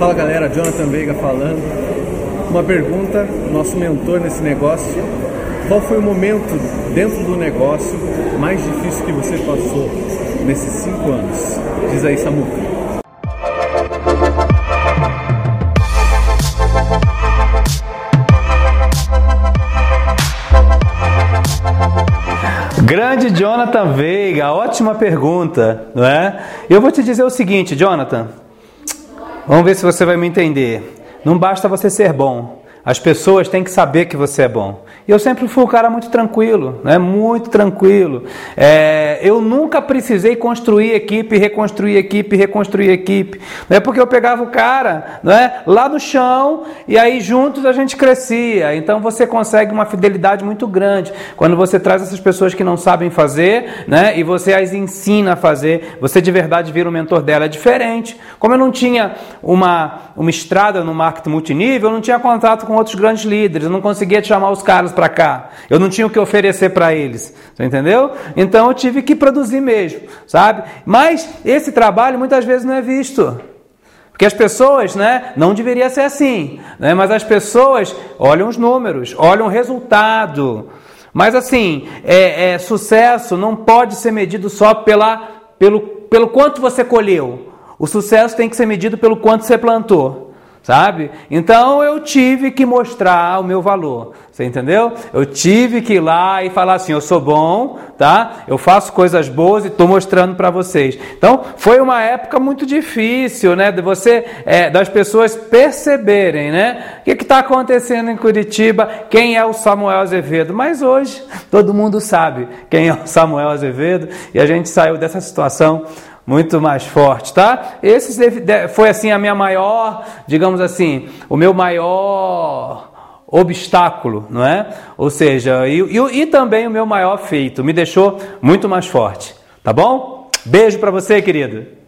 Fala galera, Jonathan Veiga falando. Uma pergunta, nosso mentor nesse negócio. Qual foi o momento dentro do negócio mais difícil que você passou nesses cinco anos? Diz aí, Samuca. Grande Jonathan Veiga, ótima pergunta, não é? Eu vou te dizer o seguinte, Jonathan. Vamos ver se você vai me entender. Não basta você ser bom. As pessoas têm que saber que você é bom. E eu sempre fui um cara muito tranquilo, né? muito tranquilo. É, eu nunca precisei construir equipe, reconstruir equipe, reconstruir equipe. Não é porque eu pegava o cara não é? lá no chão e aí juntos a gente crescia. Então você consegue uma fidelidade muito grande. Quando você traz essas pessoas que não sabem fazer né? e você as ensina a fazer, você de verdade vira o mentor dela. É diferente. Como eu não tinha uma, uma estrada no marketing multinível, eu não tinha contato com outros grandes líderes, eu não conseguia chamar os caras para cá. Eu não tinha o que oferecer para eles. Entendeu? Então eu tive que produzir mesmo, sabe? Mas esse trabalho muitas vezes não é visto. Porque as pessoas, né, não deveria ser assim, né, mas as pessoas olham os números, olham o resultado. Mas assim, é, é, sucesso não pode ser medido só pela, pelo, pelo quanto você colheu. O sucesso tem que ser medido pelo quanto você plantou sabe? Então eu tive que mostrar o meu valor, você entendeu? Eu tive que ir lá e falar assim: eu sou bom, tá? Eu faço coisas boas e estou mostrando para vocês. Então foi uma época muito difícil, né? De você, é, das pessoas perceberem, né? O que está acontecendo em Curitiba? Quem é o Samuel Azevedo? Mas hoje todo mundo sabe quem é o Samuel Azevedo e a gente saiu dessa situação muito mais forte, tá? Esse foi assim a minha maior, digamos assim, o meu maior obstáculo, não é? Ou seja, e, e, e também o meu maior feito, me deixou muito mais forte, tá bom? Beijo para você, querido.